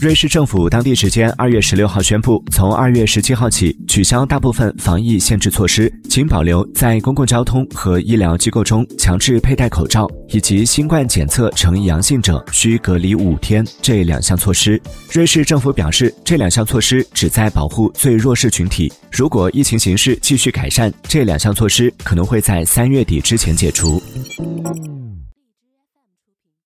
瑞士政府当地时间二月十六号宣布，从二月十七号起取消大部分防疫限制措施，仅保留在公共交通和医疗机构中强制佩戴口罩，以及新冠检测呈阳性者需隔离五天这两项措施。瑞士政府表示，这两项措施旨在保护最弱势群体。如果疫情形势继续改善，这两项措施可能会在三月底之前解除。